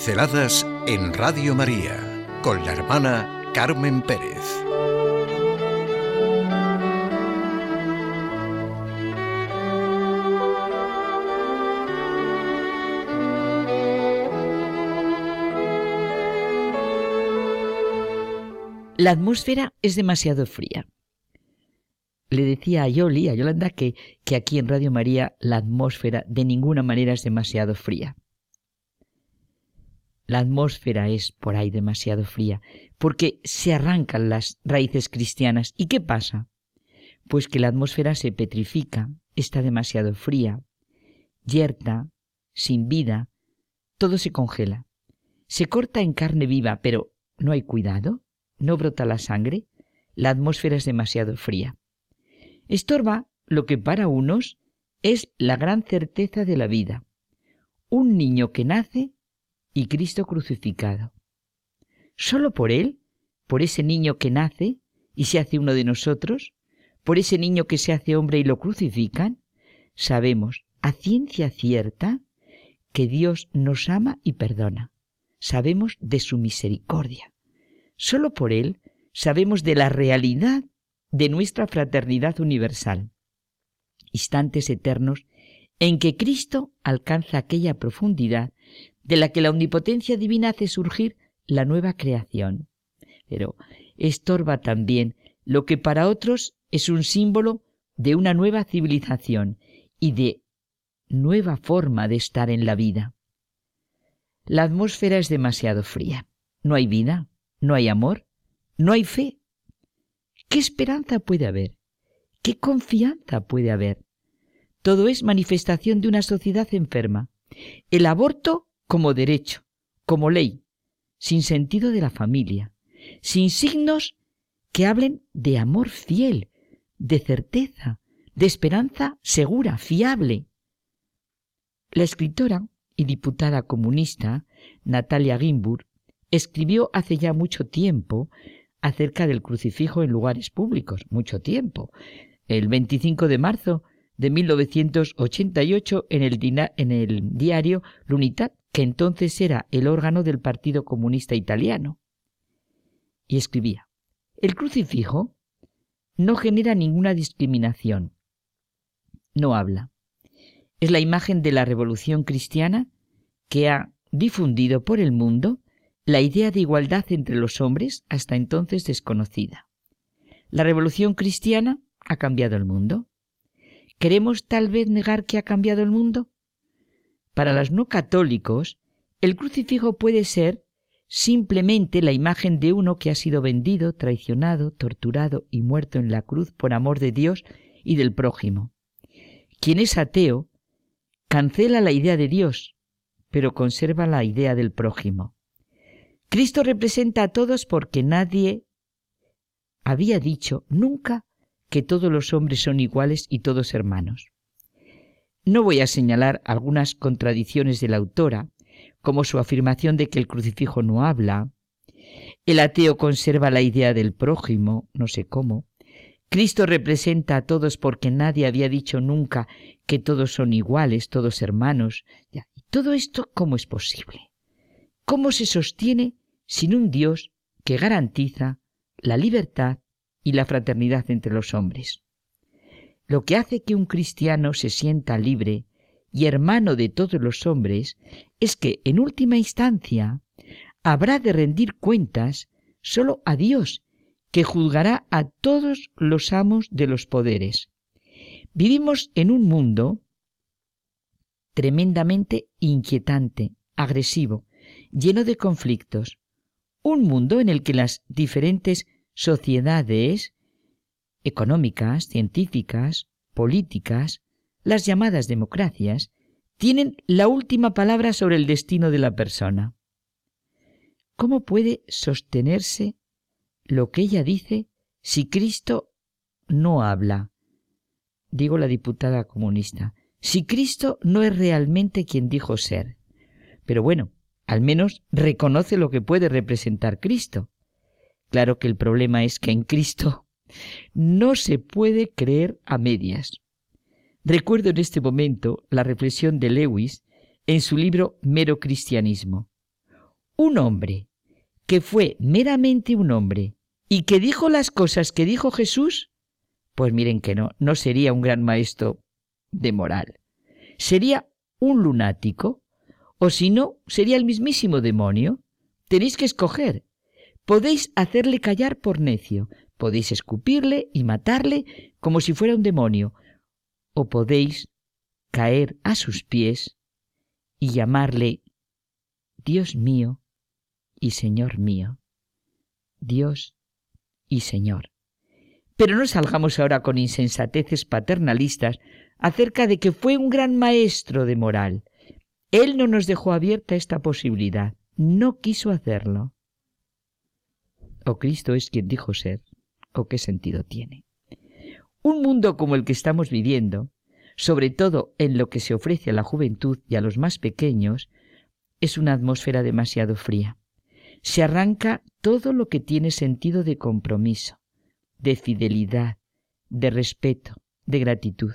Pinceladas en Radio María con la hermana Carmen Pérez. La atmósfera es demasiado fría. Le decía a Yoli, a Yolanda, que, que aquí en Radio María la atmósfera de ninguna manera es demasiado fría. La atmósfera es por ahí demasiado fría, porque se arrancan las raíces cristianas. ¿Y qué pasa? Pues que la atmósfera se petrifica, está demasiado fría, yerta, sin vida, todo se congela. Se corta en carne viva, pero no hay cuidado, no brota la sangre, la atmósfera es demasiado fría. Estorba lo que para unos es la gran certeza de la vida. Un niño que nace y Cristo crucificado. Solo por Él, por ese niño que nace y se hace uno de nosotros, por ese niño que se hace hombre y lo crucifican, sabemos a ciencia cierta que Dios nos ama y perdona. Sabemos de su misericordia. Solo por Él sabemos de la realidad de nuestra fraternidad universal. Instantes eternos en que Cristo alcanza aquella profundidad de la que la omnipotencia divina hace surgir la nueva creación. Pero estorba también lo que para otros es un símbolo de una nueva civilización y de nueva forma de estar en la vida. La atmósfera es demasiado fría. No hay vida, no hay amor, no hay fe. ¿Qué esperanza puede haber? ¿Qué confianza puede haber? Todo es manifestación de una sociedad enferma. El aborto como derecho, como ley, sin sentido de la familia, sin signos que hablen de amor fiel, de certeza, de esperanza segura, fiable. La escritora y diputada comunista Natalia Gimbur escribió hace ya mucho tiempo acerca del crucifijo en lugares públicos, mucho tiempo. El 25 de marzo de 1988 en el, diario L'Unità que entonces era el órgano del Partido Comunista Italiano. Y escribía, el crucifijo no genera ninguna discriminación, no habla. Es la imagen de la revolución cristiana que ha difundido por el mundo la idea de igualdad entre los hombres hasta entonces desconocida. La revolución cristiana ha cambiado el mundo. ¿Queremos tal vez negar que ha cambiado el mundo? Para los no católicos, el crucifijo puede ser simplemente la imagen de uno que ha sido vendido, traicionado, torturado y muerto en la cruz por amor de Dios y del prójimo. Quien es ateo cancela la idea de Dios, pero conserva la idea del prójimo. Cristo representa a todos porque nadie había dicho nunca que todos los hombres son iguales y todos hermanos. No voy a señalar algunas contradicciones de la autora, como su afirmación de que el crucifijo no habla, el ateo conserva la idea del prójimo, no sé cómo, Cristo representa a todos porque nadie había dicho nunca que todos son iguales, todos hermanos. ¿Y todo esto cómo es posible? ¿Cómo se sostiene sin un Dios que garantiza la libertad y la fraternidad entre los hombres? Lo que hace que un cristiano se sienta libre y hermano de todos los hombres es que, en última instancia, habrá de rendir cuentas solo a Dios, que juzgará a todos los amos de los poderes. Vivimos en un mundo tremendamente inquietante, agresivo, lleno de conflictos, un mundo en el que las diferentes sociedades económicas, científicas, políticas, las llamadas democracias, tienen la última palabra sobre el destino de la persona. ¿Cómo puede sostenerse lo que ella dice si Cristo no habla? Digo la diputada comunista. Si Cristo no es realmente quien dijo ser. Pero bueno, al menos reconoce lo que puede representar Cristo. Claro que el problema es que en Cristo no se puede creer a medias. Recuerdo en este momento la reflexión de Lewis en su libro Mero Cristianismo. un hombre que fue meramente un hombre y que dijo las cosas que dijo Jesús, pues miren que no, no sería un gran maestro de moral. Sería un lunático, o si no, sería el mismísimo demonio. Tenéis que escoger. Podéis hacerle callar por necio, podéis escupirle y matarle como si fuera un demonio, o podéis caer a sus pies y llamarle Dios mío y Señor mío. Dios y Señor. Pero no salgamos ahora con insensateces paternalistas acerca de que fue un gran maestro de moral. Él no nos dejó abierta esta posibilidad, no quiso hacerlo. O Cristo es quien dijo ser, o qué sentido tiene. Un mundo como el que estamos viviendo, sobre todo en lo que se ofrece a la juventud y a los más pequeños, es una atmósfera demasiado fría. Se arranca todo lo que tiene sentido de compromiso, de fidelidad, de respeto, de gratitud.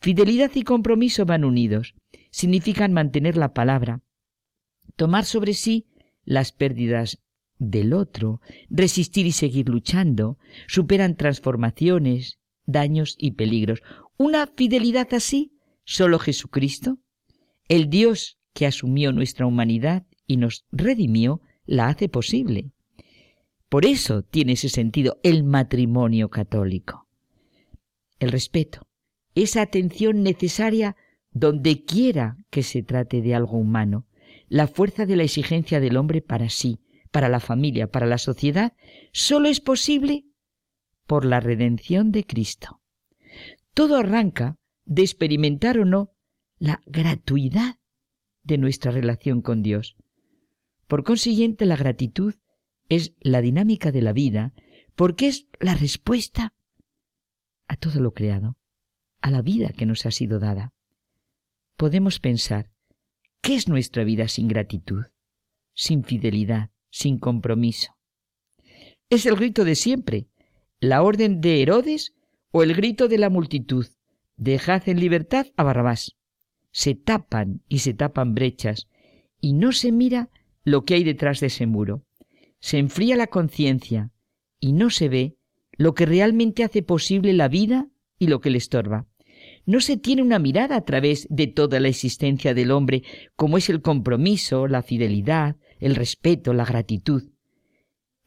Fidelidad y compromiso van unidos, significan mantener la palabra, tomar sobre sí las pérdidas del otro, resistir y seguir luchando, superan transformaciones, daños y peligros. Una fidelidad así, solo Jesucristo, el Dios que asumió nuestra humanidad y nos redimió, la hace posible. Por eso tiene ese sentido el matrimonio católico. El respeto, esa atención necesaria donde quiera que se trate de algo humano, la fuerza de la exigencia del hombre para sí, para la familia, para la sociedad, solo es posible por la redención de Cristo. Todo arranca de experimentar o no la gratuidad de nuestra relación con Dios. Por consiguiente, la gratitud es la dinámica de la vida porque es la respuesta a todo lo creado a la vida que nos ha sido dada. Podemos pensar, ¿qué es nuestra vida sin gratitud, sin fidelidad, sin compromiso? Es el grito de siempre, la orden de Herodes o el grito de la multitud, dejad en libertad a Barrabás. Se tapan y se tapan brechas y no se mira lo que hay detrás de ese muro. Se enfría la conciencia y no se ve lo que realmente hace posible la vida y lo que le estorba no se tiene una mirada a través de toda la existencia del hombre, como es el compromiso, la fidelidad, el respeto, la gratitud.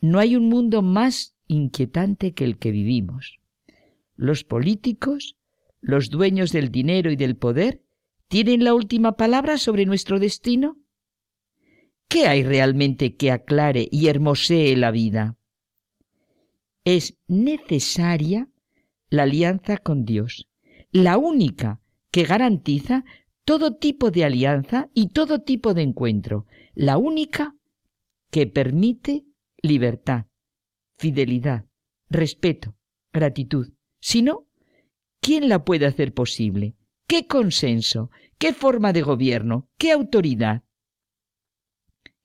No hay un mundo más inquietante que el que vivimos. Los políticos, los dueños del dinero y del poder, ¿tienen la última palabra sobre nuestro destino? ¿Qué hay realmente que aclare y hermosee la vida? Es necesaria la alianza con Dios, la única que garantiza todo tipo de alianza y todo tipo de encuentro, la única que permite libertad, fidelidad, respeto, gratitud. Si no, ¿quién la puede hacer posible? ¿Qué consenso? ¿Qué forma de gobierno? ¿Qué autoridad?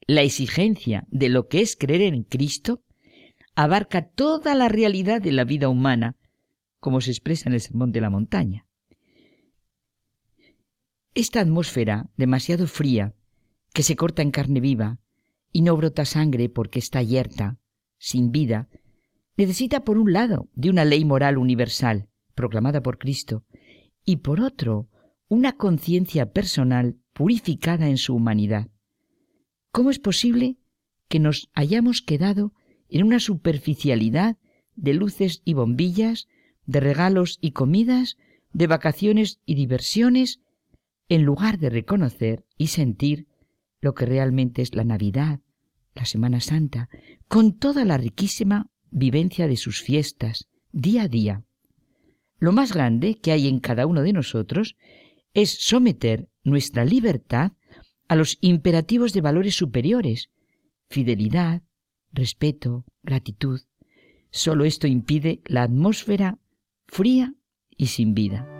La exigencia de lo que es creer en Cristo abarca toda la realidad de la vida humana como se expresa en el Sermón de la Montaña. Esta atmósfera demasiado fría, que se corta en carne viva y no brota sangre porque está yerta, sin vida, necesita por un lado de una ley moral universal, proclamada por Cristo, y por otro, una conciencia personal purificada en su humanidad. ¿Cómo es posible que nos hayamos quedado en una superficialidad de luces y bombillas, de regalos y comidas, de vacaciones y diversiones, en lugar de reconocer y sentir lo que realmente es la Navidad, la Semana Santa, con toda la riquísima vivencia de sus fiestas, día a día. Lo más grande que hay en cada uno de nosotros es someter nuestra libertad a los imperativos de valores superiores, fidelidad, respeto, gratitud. Solo esto impide la atmósfera fría y sin vida.